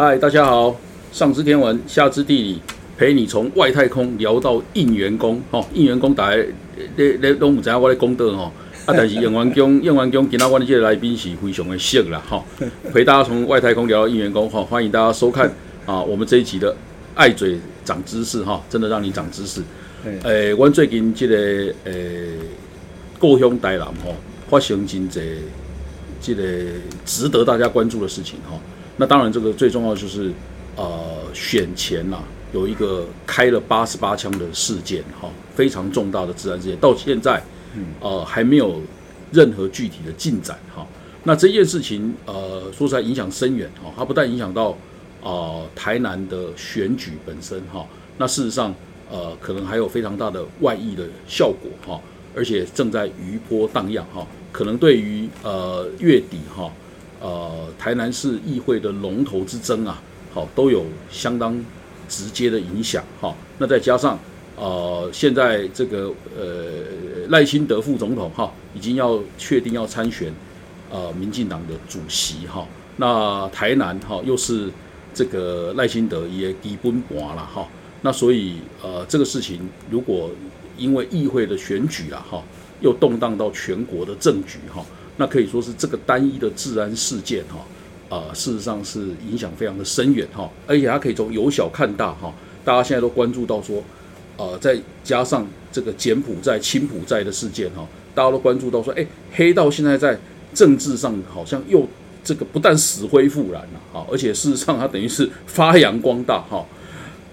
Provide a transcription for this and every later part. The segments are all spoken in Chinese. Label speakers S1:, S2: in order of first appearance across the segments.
S1: 嗨，大家好，上知天文，下知地理，陪你从外太空聊到应援工。吼，应援工大家咧咧拢有知影我咧讲到吼，啊，但是应援工 应援工今仔我的这个来宾是非常的熟啦，吼，陪大家从外太空聊到应援工，吼，欢迎大家收看啊，我们这一集的爱嘴长知识，哈，真的让你长知识。诶，阮最近这个诶故乡台南吼，发生真济这个值得大家关注的事情，哈。那当然，这个最重要就是，呃，选前呐有一个开了八十八枪的事件，哈，非常重大的治安事件，到现在，呃，还没有任何具体的进展，哈。那这件事情，呃，说实在影响深远，哈，它不但影响到啊台南的选举本身，哈，那事实上，呃，可能还有非常大的外溢的效果，哈，而且正在余波荡漾，哈，可能对于呃月底，哈。呃，台南市议会的龙头之争啊，好，都有相当直接的影响哈。那再加上呃，现在这个呃赖清德副总统哈，已经要确定要参选呃民进党的主席哈。那台南哈又是这个赖清德也基本盘了哈。那所以呃这个事情如果因为议会的选举啊哈，又动荡到全国的政局哈。那可以说是这个单一的治安事件哈，啊，事实上是影响非常的深远哈，而且它可以从由小看大哈，大家现在都关注到说，呃，再加上这个柬埔寨、青埔寨的事件哈，大家都关注到说，哎，黑道现在在政治上好像又这个不但死灰复燃了哈，而且事实上它等于是发扬光大哈。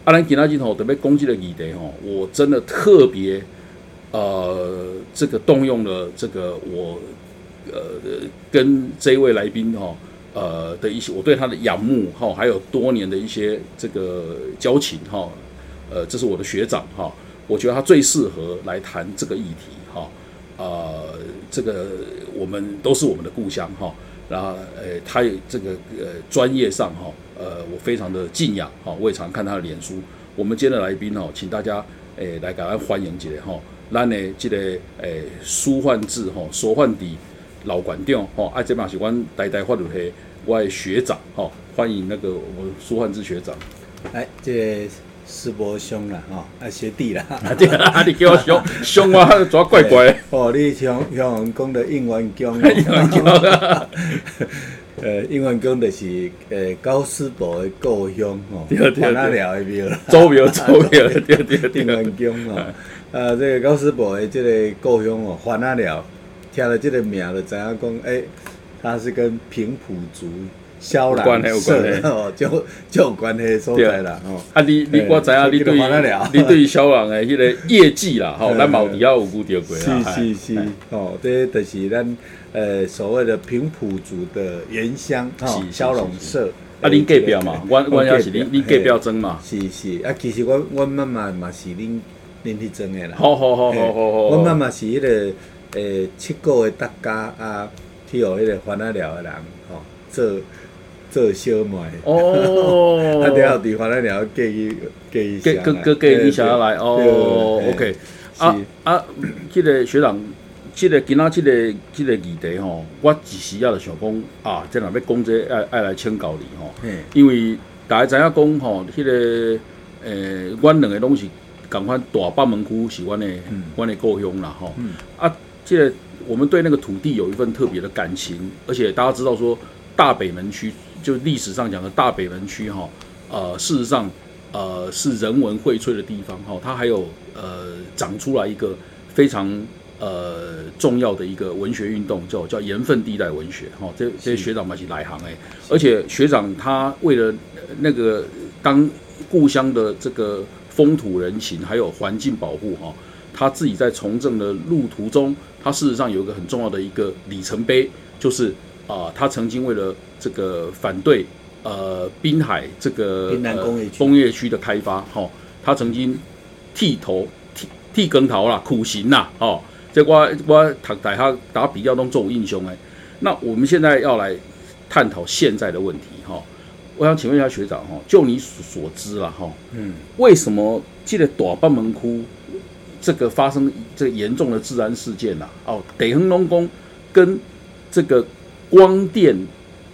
S1: 阿兰吉纳镜头准备攻击的议题哈，我真的特别呃，这个动用了这个我。呃，跟这一位来宾哈，呃的一些，我对他的仰慕哈，还有多年的一些这个交情哈，呃，这是我的学长哈，我觉得他最适合来谈这个议题哈，呃，这个我们都是我们的故乡哈，然后呃，他这个呃专业上哈，呃，我非常的敬仰哈，我也常看他的脸书。我们今天的来宾哈，请大家诶来给他欢迎起来哈，咱呢这个诶书焕志哈，所焕底。老馆长，吼，啊，这嘛是阮代代发落去，我的学长，吼，欢迎那个我们苏焕志学长。
S2: 哎，这师伯兄啦，吼，啊学弟啦，
S1: 对啊，你叫我兄 兄我抓怪怪。
S2: 哦，你像像讲的应元宫，
S1: 应元宫，
S2: 呃，应元宫就是呃高师伯的故乡，吼，
S1: 华
S2: 纳寮的庙，
S1: 周庙周庙，对对对，
S2: 应元宫哦，啊，这个高师伯的这个故乡哦，华纳寮。听了这个名就知影讲，哎，他是跟平埔族萧兰社 哦，就就有关系所在啦。哦，
S1: 啊，你你我知影你对你对萧兰的迄个业绩啦，吼，咱毛底下有估着过
S2: 啦。是是是，哦，这就是咱呃所谓的平埔族的原乡哦，萧龙社。
S1: 啊，恁隔壁嘛，我我也是恁恁隔壁争嘛。
S2: 是是，啊，其实我我妈妈嘛是恁恁去争的啦。
S1: 好好好好好好。
S2: 我妈妈是迄个。诶，七个月大家啊，去互迄个番仔寮诶人吼，做做小卖哦，啊，然后伫番仔寮寄去寄去
S1: 寄寄寄寄下来哦，OK，啊啊，即个学长，即个今仔即个即个议题吼，我一时也就想讲啊，即若要讲这爱爱来请教你吼，因为大家知影讲吼，迄个诶，阮两个拢是共款大北门区是阮的阮的故乡啦吼，啊。现在我们对那个土地有一份特别的感情，而且大家知道说大北门区就历史上讲的大北门区哈，呃，事实上呃是人文荟萃的地方哈，它还有呃长出来一个非常呃重要的一个文学运动，叫叫盐分地带文学哈，这这些学长们是来行哎，而且学长他为了那个当故乡的这个风土人情还有环境保护哈。他自己在从政的路途中，他事实上有一个很重要的一个里程碑，就是啊，他曾经为了这个反对呃滨海这个
S2: 滨南工业
S1: 工业区的开发，哈，他曾经剃头剃剃光头啦，苦行呐，哦，这我我读大学打比较中做英雄哎，那我们现在要来探讨现在的问题哈，我想请问一下学长哈，就你所知了哈，嗯，为什么记得大半门窟？这个发生这个严重的治安事件呐，哦，北横龙宫跟这个光电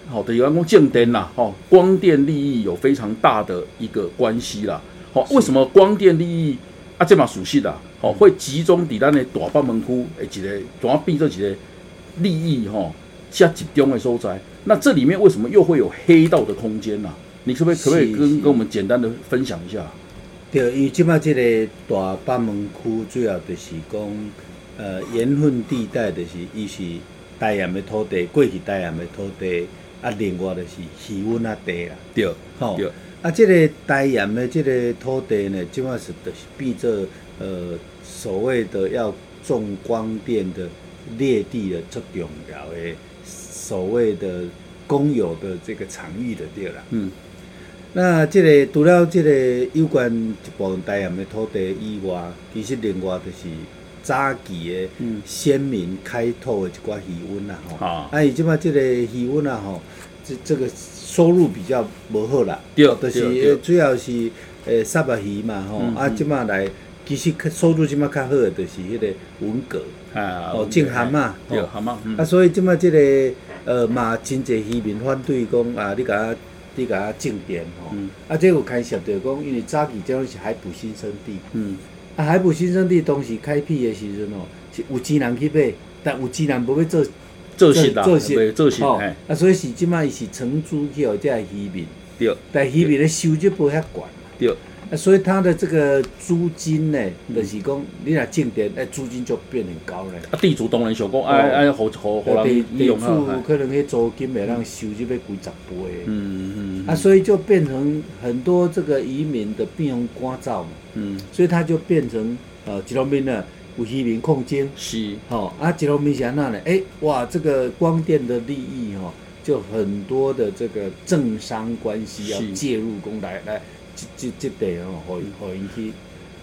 S1: 好的，有关光静电啦，哦，光电利益有非常大的一个关系啦。好，为什么光电利益啊这么熟悉的？好，会集中伫咱的大北门区诶一个，怎样变做一个利益哈，下集中的所在？那这里面为什么又会有黑道的空间呢？你可不可以可不可以跟跟我们简单的分享一下？
S2: 对，因为即摆即个大北门区主要就是讲，呃，盐分地带就是伊是大盐的土地，过去大盐的土地，啊，另外就是气温啊低啦。
S1: 对，吼，
S2: 啊，即个大盐的即个土地呢，即摆是就是比做呃所谓的要种光电的劣地的最重要的所谓的公有的这个场域的对啦。嗯。那即个除了即个有关一部分台盐的土地以外，其实另外就是早期的先民开拓的一寡渔温啦吼。啊，伊即摆即个渔温啊吼，这这个收入比较无好啦。
S1: 对，
S2: 就是主要是诶沙巴鱼嘛吼。啊，即摆来其实收入即摆较好的，就是迄个文蛤。啊，哦，种蛤嘛。
S1: 对，蛤嘛。
S2: 啊，所以即摆即个呃嘛，真侪渔民反对讲啊，你甲。你甲它种电吼，啊，这有开设着讲，因为早期这种是海捕新生地，嗯，啊，海捕新生地当时开辟的时阵哦，是有钱人去买，但有钱人无要做
S1: 做事做事。做事，
S2: 啊，所以是即摆伊是承租去互遮渔民，
S1: 对，
S2: 但渔民的收入无遐悬，
S1: 对。
S2: 啊，所以他的这个租金呢，就是讲你若种电，哎，租金就变很高嘞。
S1: 啊，地主当然想讲，哎哎，好好好
S2: 地地主可能迄租金会让收入要几十倍。嗯嗯。啊，所以就变成很多这个移民的变用光照嘛。嗯。所以他就变成呃，吉隆面呢，有移民空间。
S1: 是。
S2: 好啊，吉隆面是安那呢？哎，哇，这个光电的利益哈，就很多的这个政商关系要介入，公来来。这这这点哦，好好引起，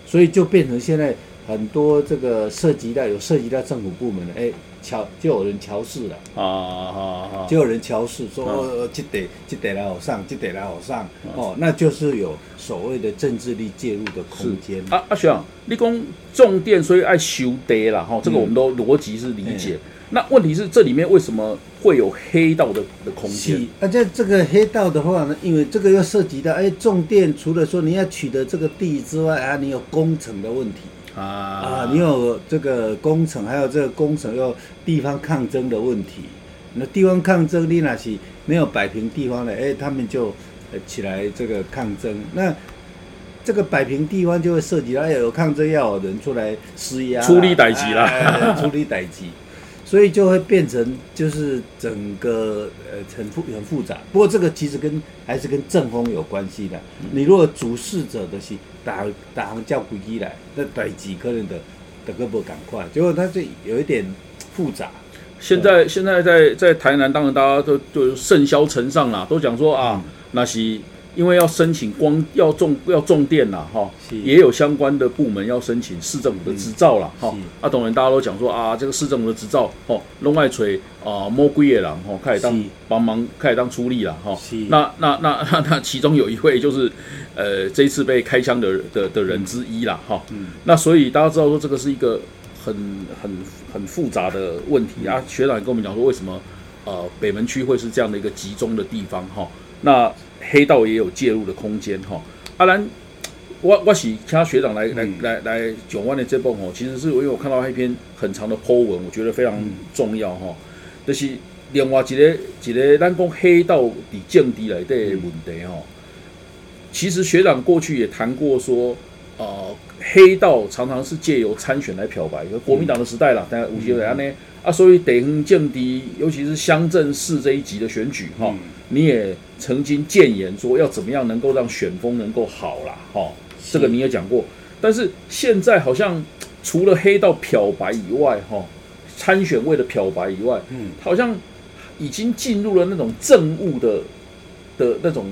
S2: 所以就变成现在很多这个涉及到有涉及到政府部门的，哎，乔就有人乔事了啊啊啊！就有人乔事说，这得这得来好上，这得来好上哦，那就是有所谓的政治力介入的空间。
S1: 啊啊，学长，你讲重电所以爱修地啦，哈，这个我们都逻辑是理解。那问题是这里面为什么会有黑道的的空间？
S2: 而且这个黑道的话呢，因为这个又涉及到，哎，重电除了说你要取得这个地之外啊，你有工程的问题啊啊，你有这个工程，还有这个工程要地方抗争的问题。那地方抗争，你那是没有摆平地方的，哎，他们就起来这个抗争。那这个摆平地方就会涉及到，哎，有抗争要有人出来施压，
S1: 处理代级啦，
S2: 处理代级。所以就会变成就是整个呃很复很复杂，不过这个其实跟还是跟政风有关系的。你如果主事者的是打打行叫飞机来，那逮几个人的的个不赶快，结果他就有一点复杂。
S1: 现在现在在在台南，当然大家都就盛嚣尘上啦，都讲说啊那是。因为要申请光要种要种电啦，哈，也有相关的部门要申请市政府的执照啦，哈。啊，当然大家都讲说啊，这个市政府的执照，哦，弄外锤啊，摸龟野狼，哦，开始当帮忙，开始当出力了，哈。那那那那 那其中有一位就是，呃，这一次被开枪的的的人之一啦，哈。那所以大家知道说这个是一个很很很复杂的问题啊。学长也跟我们讲说，为什么呃北门区会是这样的一个集中的地方，哈。那黑道也有介入的空间哈，阿兰，我我是请学长来来来来九万的这部哦，其实是因为我看到一篇很长的 Po 文，我觉得非常重要哈，就是另外一个一个咱讲黑道的政治来的问题哈，其实学长过去也谈过说，呃，黑道常常是借由参选来漂白，国民党的时代了，但有些人呢啊，所以地方政敌，尤其是乡镇市这一级的选举哈。你也曾经谏言说要怎么样能够让选风能够好啦，哈，这个你也讲过。但是现在好像除了黑道漂白以外，哈，参选为了漂白以外，嗯，好像已经进入了那种政务的的那种，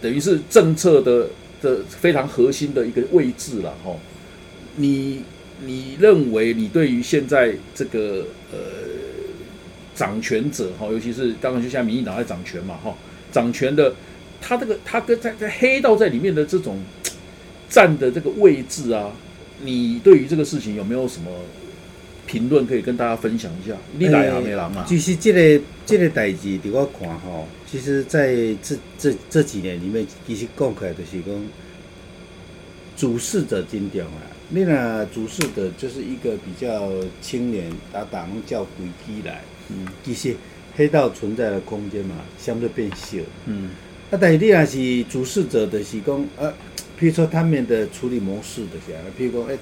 S1: 等于是政策的的非常核心的一个位置了，哈。你你认为你对于现在这个呃？掌权者哈，尤其是当然就像民进党在掌权嘛哈，掌权的他这个他跟在在黑道在里面的这种站的这个位置啊，你对于这个事情有没有什么评论可以跟大家分享一下？你来行的人嘛，
S2: 其实这个这个代志，伫我看吼，其实在这这这几年里面，其实讲起来就是讲主事者真重啊。你若主事的就是一个比较青年，打打拢叫规矩来，嗯，其实黑道存在的空间嘛，相对变小，嗯。啊，但是你若是主事者，的是讲，呃，譬如说他们的处理模式的是啊，譬如讲，诶，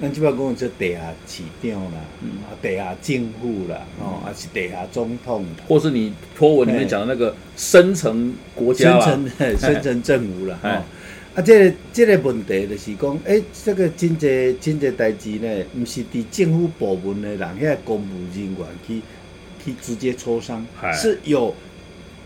S2: 咱即摆讲做地下市长啦，啊，地下政府啦，哦，还是地下总统，
S1: 或是你托文里面讲的那个深层国家
S2: 深层深层政府啦，哦。啊，这个这个问题就是讲，诶，这个真济真济代志呢，毋是伫政府部门的人，遐公务人员去去直接磋商，是有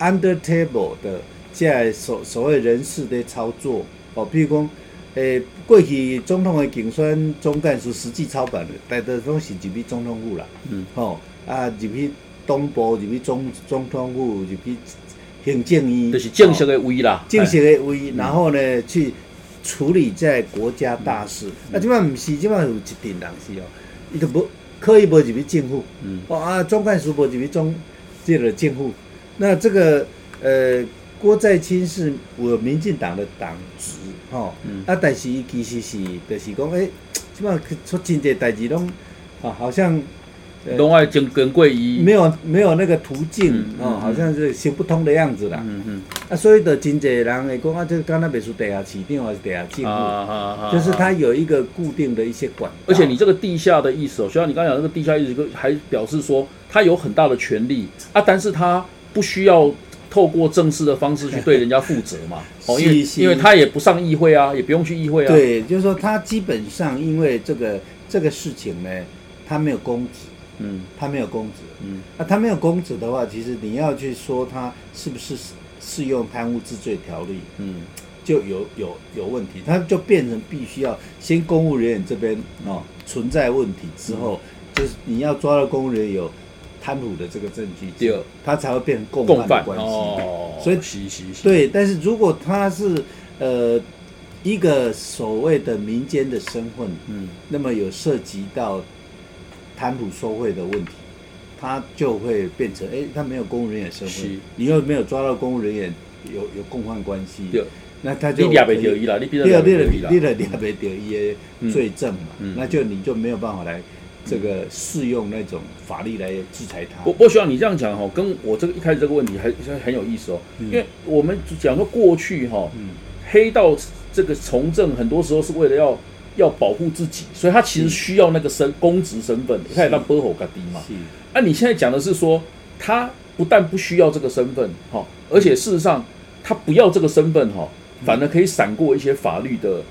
S2: under table 的，即所所谓人事的操作。哦，比如讲，诶，过去总统的竞选总干事实际操办的，大多拢是入去总统府啦，嗯，吼，啊，入去东部，入去总总统府，入去。行政院
S1: 就是正式的位啦，
S2: 正式的位，然后呢去处理在国家大事。啊，即摆毋是，即摆有一定人是哦，伊就无可以无入去政府，哦啊，总干事无入去总这个政府。那这个呃，郭在清是我民进党的党职，吼，啊，但是伊其实是就是讲，诶，即摆出真济代志拢，啊，好像。
S1: 拢爱经跟过伊，
S2: 没有没有那个途径哦，好像是行不通的样子啦。嗯嗯。啊，所以的真济人会讲啊，就刚才别说地下起定还是地下进步，就是它有一个固定的一些管。
S1: 而且你这个地下的意思哦，就像你刚讲那个地下意思，还表示说他有很大的权利啊，但是他不需要透过正式的方式去对人家负责嘛。哦，因为因为他也不上议会啊，也不用去议会啊。
S2: 对，就是说他基本上因为这个这个事情呢，他没有公职。嗯，他没有公职，嗯，那他没有公职的话，其实你要去说他是不是适用贪污治罪条例，嗯，就有有有问题，他就变成必须要先公务人员这边哦存在问题之后，就是你要抓到公务人员有贪腐的这个证据，第二，他才会变成共犯的关系，哦，所以对，但是如果他是呃一个所谓的民间的身份，嗯，那么有涉及到。贪腐受贿的问题，他就会变成哎，他没有公务人员身份，你又没有抓到公务人员有有共犯关系，那他就
S1: 你抓不到伊啦，你
S2: 你了你了你了抓不到伊的罪证嘛，那就你就没有办法来这个适用那种法律来制裁他。
S1: 我不需要你这样讲哈，跟我这个一开始这个问题还很有意思哦，因为我们讲说过去哈，黑道这个从政很多时候是为了要。要保护自己，所以他其实需要那个身公职身份，他也当波吼嘎低嘛。啊，你现在讲的是说，他不但不需要这个身份，哈，而且事实上他不要这个身份，哈，反而可以闪过一些法律的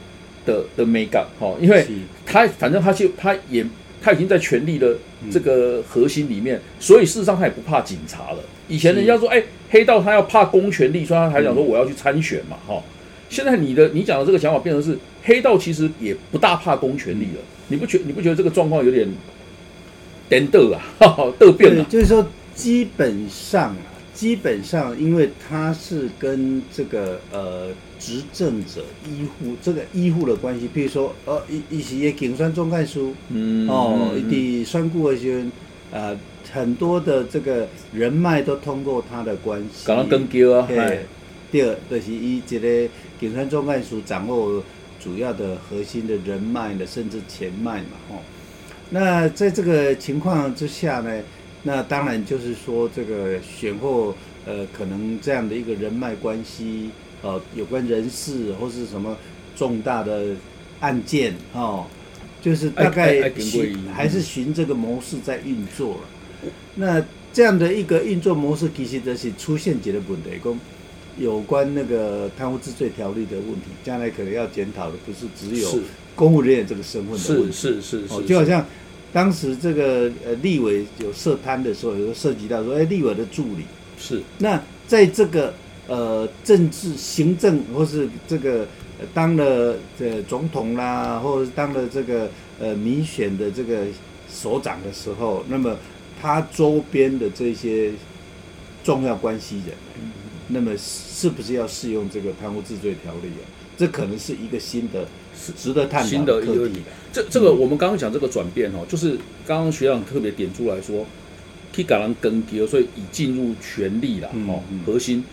S1: 的的美感，哈，因为他反正他就他也他已经在权力的这个核心里面，所以事实上他也不怕警察了。以前人家说，哎，黑道他要怕公权力，所以他还讲说我要去参选嘛，哈。现在你的你讲的这个想法变成是黑道其实也不大怕公权力了，你不觉你不觉得这个状况有点颠倒啊？倒变了，
S2: 就是说基本上啊，基本上因为他是跟这个呃执政者医护这个医护的关系，比如说呃一一些警选总干事，嗯哦，一啲选顾的时候，呃很多的这个人脉都通过他的关系，
S1: 刚刚跟叫啊，
S2: 对，第二就是以这个。警川中干署掌握主要的核心的人脉的，甚至钱脉嘛，哦，那在这个情况之下呢，那当然就是说这个选后，呃，可能这样的一个人脉关系，呃，有关人事或是什么重大的案件，哦，就是大概循还是循这个模式在运作了。那这样的一个运作模式，其实就是出现几个问题，讲。有关那个贪污治罪条例的问题，将来可能要检讨的不是只有公务人员这个身份的问题，
S1: 是是是，
S2: 就好像当时这个呃立委有涉贪的时候，有涉及到说，哎，立委的助理。
S1: 是，
S2: 那在这个呃政治行政或是这个当了这总统啦，或者是当了这个呃民选的这个首长的时候，那么他周边的这些重要关系人。那么是不是要适用这个贪污治罪条例啊？这可能是一个新的值得探讨
S1: 新的
S2: 课题。
S1: 这这个我们刚刚讲这个转变哦，就是刚刚学长特别点出来说，替橄榄更迭，所以已进入权力了哦，核心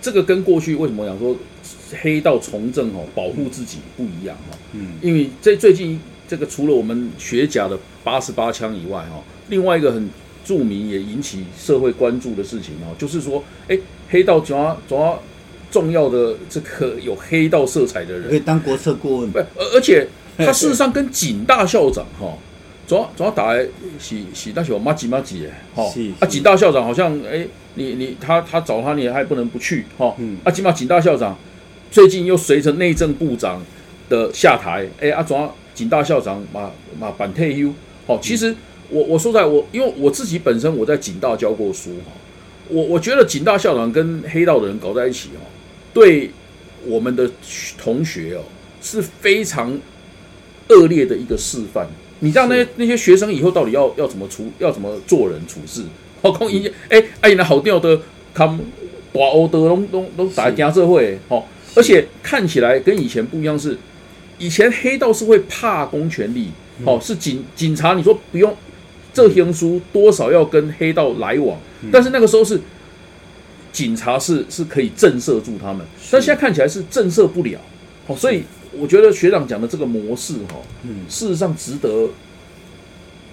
S1: 这个跟过去为什么讲说黑道从政哦，保护自己不一样哦，嗯，因为这最近这个除了我们学甲的八十八枪以外哦，另外一个很著名也引起社会关注的事情哦，就是说，哎，黑道主要主要重要的这个有黑道色彩的人。
S2: 可以当国策顾问，
S1: 不，而而且 他事实上跟景大校长哈。主要主要打来是是那些马吉马吉的，哈啊景大校长好像哎你你他他找他你还不能不去哈，啊起码景大校长最近又随着内政部长的下台，哎啊主要景大校长马马板退休，好其实我我说在我因为我自己本身我在景大教过书哈，我我觉得警大校长跟黑道的人搞在一起哦，对我们的同学哦是非常恶劣的一个示范。你让那那些学生以后到底要要怎么处，要怎么做人处事？好，空一哎，哎，那好调的，他们大欧的拢拢拢打家社会，哦，而且看起来跟以前不一样，是以前黑道是会怕公权力，哦，是警警察，你说不用这行书多少要跟黑道来往，但是那个时候是警察是是可以震慑住他们，但现在看起来是震慑不了，好，所以。我觉得学长讲的这个模式，哈，嗯，事实上值得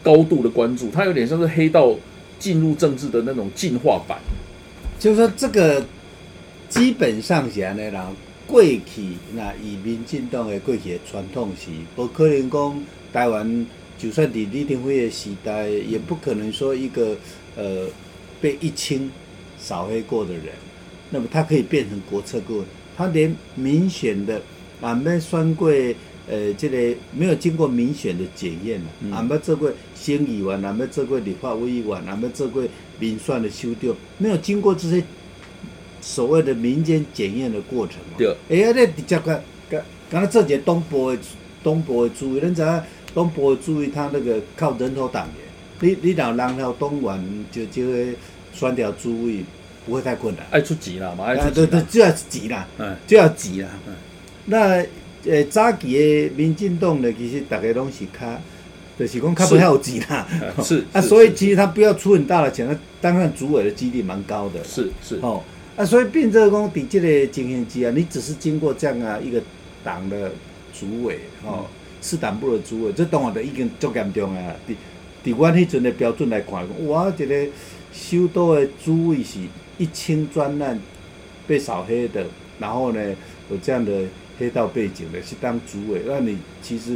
S1: 高度的关注。它有点像是黑道进入政治的那种进化版。
S2: 就是说，这个基本上是安尼啦。过去那以民进党的过去的传统是，不可能讲台湾就算你李登辉的时代，也不可能说一个呃被一清扫黑过的人，那么他可以变成国策顾问，他连明显的。俺们选过，呃，这个没有经过民选的检验了。俺们做过县议员，俺们做过立法委员，俺们做过民选的修掉，没有经过这些所谓的民间检验的过程。
S1: 对。
S2: 哎呀，你直接个，刚刚才这节东部的东部的主委，恁知影东部的主委他那个靠人头党员，你你若人头党员就就会选掉主委，不会太困难。
S1: 爱出钱啦，嘛爱
S2: 出钱。对对，就要钱啦，就要钱啦。嗯那呃早期的民进党呢，其实大家拢是较，就是讲较不要钱啦。
S1: 是
S2: 啊，所以其实他不要出很大的钱，他当然主委的几率蛮高的。
S1: 是是
S2: 哦，啊，所以变做讲伫这个情形之啊，你只是经过这样啊一个党的主委哦，市党部的主委，这当然就已经足严重啊。伫伫阮迄阵的标准来看，我一个首都的主委是一清专案被扫黑的，然后呢有这样的。黑道背景的去当主委，那你其实，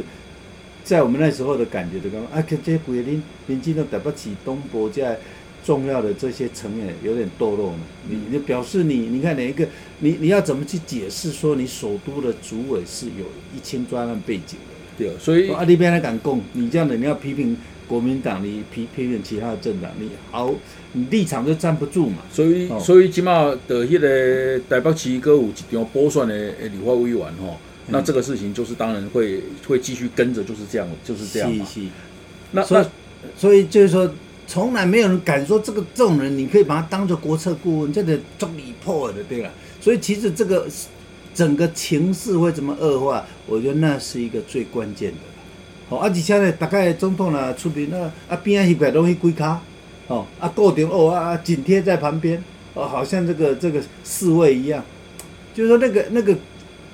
S2: 在我们那时候的感觉，就讲啊，这鬼林林进都打不起东博在重要的这些成员有点堕落嘛。你你表示你，你看哪一个，你你要怎么去解释说你首都的主委是有一千专案背景？
S1: 对，所以
S2: 啊，那边来敢供你这样的，你要批评。国民党，你批批评其他的政党，你好，你立场就站不住嘛。
S1: 所以，所以起码的迄个台北市歌舞一张拨算的理化委员吼，那这个事情就是当然会会继续跟着，就是这样，就是这样嘛。
S2: 那所以，所以就是说，从来没有人敢说这个这种人，你可以把他当做国策顾问，这个中离破的，对吧？所以其实这个整个情势会怎么恶化，我觉得那是一个最关键的。哦，啊，而且呢，大概总统呢出面啊，啊边啊一块东西归卡，哦，啊固定哦啊紧贴在旁边，哦，好像这个这个侍卫一样，就是说那个那个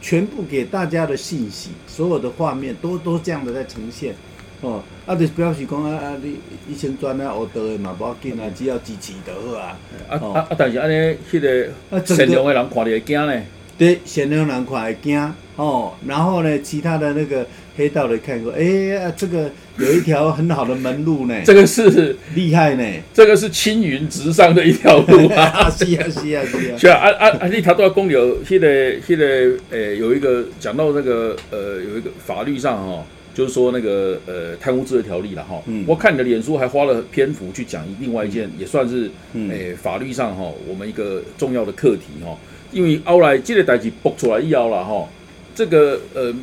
S2: 全部给大家的信息，所有的画面都都这样的在呈现，哦，啊就表示讲啊啊你以前转啊学到的嘛，不要紧啊，只要支持就好啊。
S1: 啊啊啊！但是安尼，迄个善良的人看着会惊呢？
S2: 对，善良人看会惊，哦，然后呢，其他的那个。黑道的看过，哎呀，这个有一条很好的门路呢。
S1: 这个是
S2: 厉害呢，
S1: 这个是青云直上的一条路
S2: 啊！是啊，是啊，是啊。
S1: 是啊，啊啊啊！你他都要公有，现在现在呃，有一个讲到那个呃，有一个法律上哈，就是说那个呃贪污治罪条例了哈。嗯。我看你的脸书还花了篇幅去讲另外一件，也算是诶法律上哈，我们一个重要的课题哈。因为后来这个代志爆出来以后了哈，这个呃。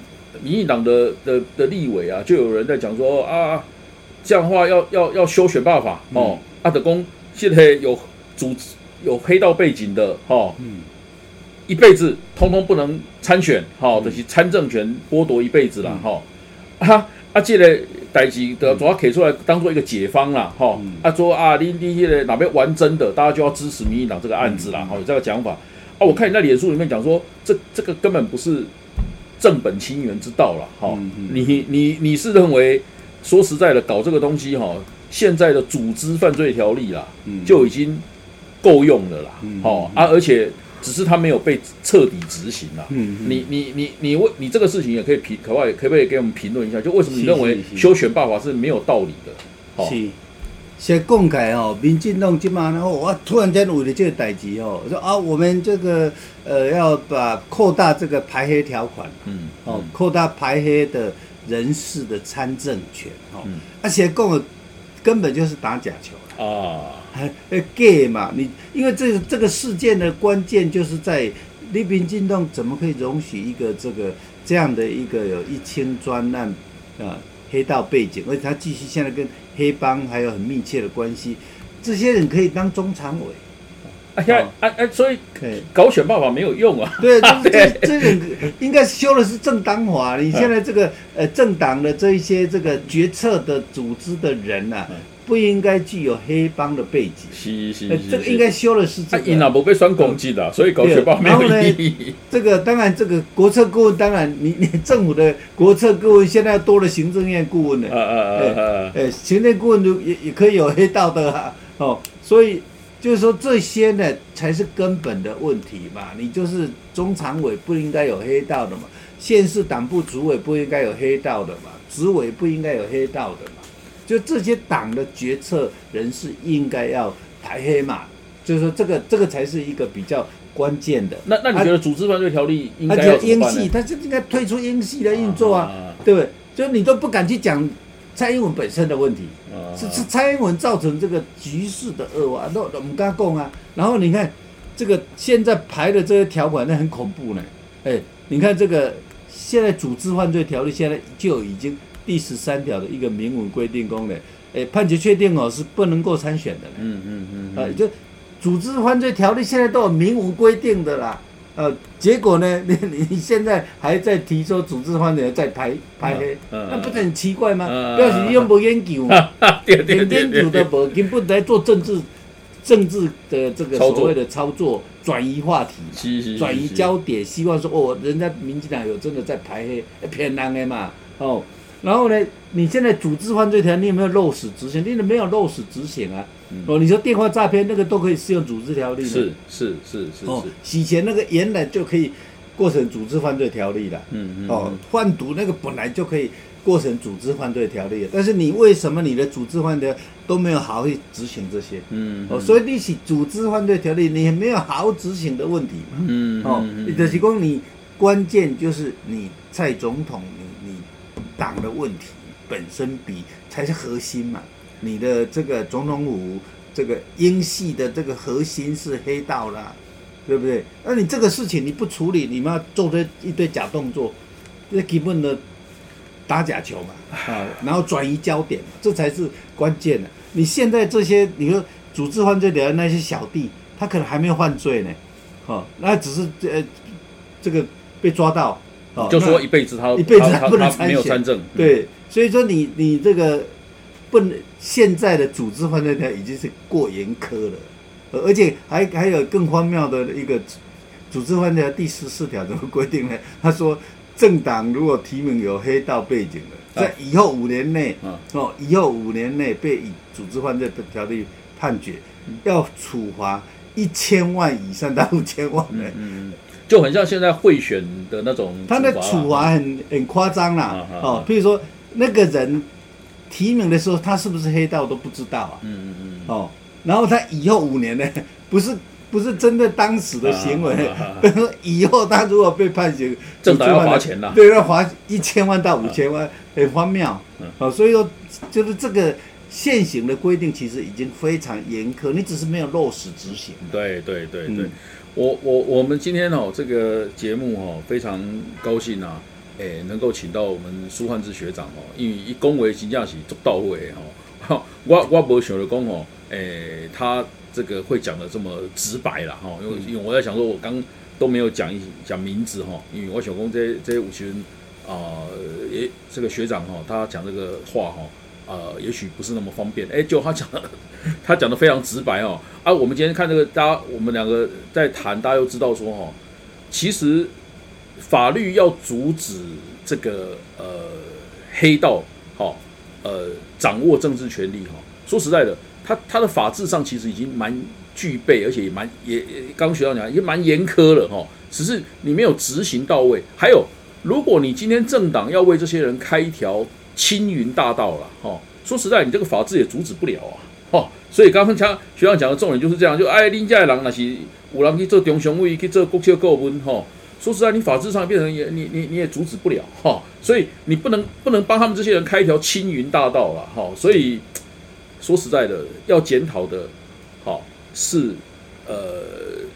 S1: 民进党的的的立委啊，就有人在讲说啊，这样的话要要要修选办法哦。阿德公现在有组有黑道背景的哈，嗯，一辈子通通不能参选，哈，就是参政权剥夺一辈子了，哈，啊啊，这个代志的主要给出来当做一个解方啦，哈，啊说啊，你你这个哪边玩真的，大家就要支持民进党这个案子啦，哈，有这个讲法，啊，我看你在脸书里面讲说，这这个根本不是正本清源之道了，哈，你你你是认为？说实在的，搞这个东西哈，现在的组织犯罪条例啦，就已经够用了啦，好啊，而且只是他没有被彻底执行啦。你你你你为你这个事情也可以评，可不可以可不可以给我们评论一下？就为什么你认为修选办法是没有道理的？
S2: 是，先公开哦，民进党今嘛，然后我突然间为了这个代志哦，说啊，我们这个呃要把扩大这个排黑条款，嗯，哦，扩大排黑的。人士的参政权，哦，而且共的根本就是打假球啊，呃，gay 嘛，你因为这个这个事件的关键就是在李平进动怎么可以容许一个这个这样的一个有一千专案啊黑道背景，而且他继续现在跟黑帮还有很密切的关系，这些人可以当中常委。
S1: 哎呀，哎哎，所以搞选办法没有用啊。
S2: 对，这 这个应该修的是正当法。你现在这个呃政党的这一些这个决策的组织的人呐，不应该具有黑帮的背景。
S1: 是是是，
S2: 这个应该修的是这个。
S1: 因啊不被算攻击的，所以搞选办法没有意义。
S2: 这个当然，这个国策顾问当然，你 你政府的国策顾问现在多了行政院顾问了。啊啊啊啊！哎，行政顾问都也也可以有黑道的啊。哦，所以。就是说这些呢才是根本的问题嘛，你就是中常委不应该有黑道的嘛，县市党部主委不应该有黑道的嘛，执委不应该有黑道的嘛，就这些党的决策人士应该要排黑马，就是说这个这个才是一个比较关键的。
S1: 那那你觉得组织犯罪条例应该要
S2: 英系，他就应该退出英系来运作啊，对不对？就你都不敢去讲。蔡英文本身的问题，是是蔡英文造成这个局势的恶化，那我们刚刚讲啊。然后你看这个现在排的这些条款，那很恐怖呢。哎，你看这个现在组织犯罪条例现在就已经第十三条的一个明文规定功能，哎，判决确定哦是不能够参选的。嗯嗯嗯，啊，就组织犯罪条例现在都有明文规定的啦。呃，结果呢？你你现在还在提说组织方面在排排黑，那不是很奇怪吗？表示你又无研究，连研究都无，根本在做政治政治的这个所谓的操作，转移话题，转移焦点，希望说哦，人家民进党有真的在排黑，骗人的嘛，哦。然后呢？你现在组织犯罪条，你有没有落实执行？你没有落实执行啊？哦，你说电话诈骗那个都可以适用组织条例吗？
S1: 是是是是哦，
S2: 洗钱那个原来就可以过成组织犯罪条例的。嗯嗯。哦，贩毒那个本来就可以过成组织犯罪条例，但是你为什么你的组织犯罪都没有好好去执行这些？嗯。哦，所以你起组织犯罪条例，你没有好好执行的问题嘛？嗯。哦，你的提供你关键就是你蔡总统。党的问题本身比才是核心嘛？你的这个总统府这个英系的这个核心是黑道啦，对不对？那你这个事情你不处理，你们要做这一堆假动作，这基本的打假球嘛啊，然后转移焦点，这才是关键的。你现在这些你说组织犯罪的那些小弟，他可能还没有犯罪呢，哦，那只是这这个被抓到。
S1: 就说一辈子他
S2: 一辈子他不能
S1: 没有参政，
S2: 对，所以说你你这个不能现在的组织犯罪条已经是过严苛了，而且还还有更荒谬的一个组织犯罪条第十四条怎么规定呢？他说政党如果提名有黑道背景的，在以后五年内哦，以后五年内被以组织犯罪的条例判决，要处罚一千万以上到五千万的。
S1: 就很像现在贿选的那种，
S2: 他的处罚很很夸张啦，哦，譬如说那个人提名的时候，他是不是黑道都不知道啊，嗯嗯嗯，哦，然后他以后五年呢，不是不是针对当时的行为，以后他如果被判刑，
S1: 政党要罚钱了，
S2: 对，要罚一千万到五千万，很荒谬，哦，所以说就是这个现行的规定其实已经非常严苛，你只是没有落实执行，
S1: 对对对对。我我我们今天哦，这个节目哦，非常高兴啊，诶，能够请到我们苏焕之学长哦，因为一恭维评价是足到位哦，我我不想到讲哦，诶，他这个会讲的这么直白了哈，因为因为我在想说，我刚都没有讲一讲名字哈，因为我想讲这这五群啊，诶这个学长哈，他讲这个话哈，呃，也许不是那么方便。哎，就他讲，他讲的非常直白哦。啊，我们今天看这个，大家我们两个在谈，大家又知道说哈，其实法律要阻止这个呃黑道哈，呃掌握政治权利哈。说实在的，他他的法制上其实已经蛮具备，而且也蛮也刚学到讲也蛮严苛了哈。只是你没有执行到位。还有，如果你今天政党要为这些人开一条青云大道了哈，说实在，你这个法制也阻止不了啊哦。所以刚刚讲学长讲的重点就是这样，就哎，林家的人那是五郎去做中常委，去做国旗顾问哈。说实在，你法制上变成也你你你也阻止不了哈。所以你不能不能帮他们这些人开一条青云大道了哈。所以。说实在的，要检讨的，好是呃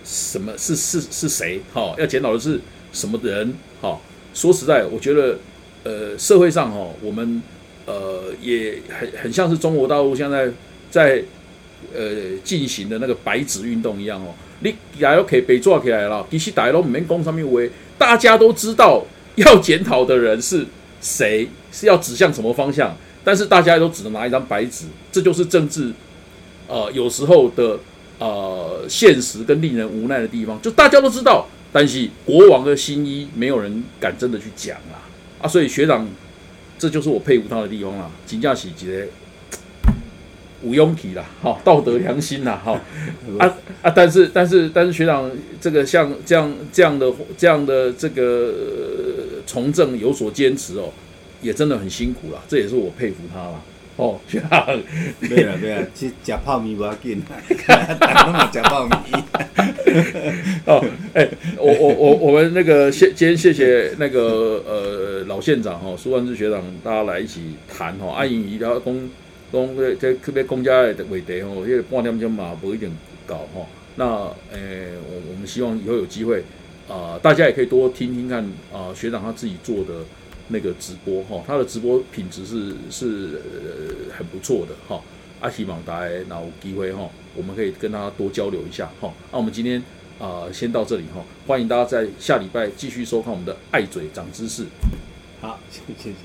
S1: 什么是是是谁？好要检讨的是什么人？好说实在，我觉得呃社会上哈，我们呃也很很像是中国大陆现在在呃进行的那个白纸运动一样哦。你大家可以被抓起来了，其实大家都没讲上面为，大家都知道要检讨的人是谁，是要指向什么方向。但是大家都只能拿一张白纸，这就是政治，呃，有时候的呃现实跟令人无奈的地方。就大家都知道，但是国王的新衣没有人敢真的去讲啊啊！所以学长，这就是我佩服他的地方啦，金驾喜节无庸体啦，哈，道德良心啦，哈 啊啊！但是但是但是学长这个像这样这样的这样的这个从政有所坚持哦。也真的很辛苦了，这也是我佩服他了。哦，
S2: 对啊对啊，去吃泡面不要紧，打嘛吃泡米。
S1: 哦，哎，我我我我们那个谢今天谢谢那个呃老县长哈苏万志学长，大家来一起谈哈。阿英姨他公公这特别公家的问题哦，因为半点钟嘛不一定搞哈。那诶，我我们希望以后有机会啊，大家也可以多听听看啊学长他自己做的。那个直播哈，他的直播品质是是很不错的哈。阿希望大家那有机会哈，我们可以跟他多交流一下哈。那我们今天啊，先到这里哈，欢迎大家在下礼拜继续收看我们的爱嘴长知识。
S2: 好，谢谢谢。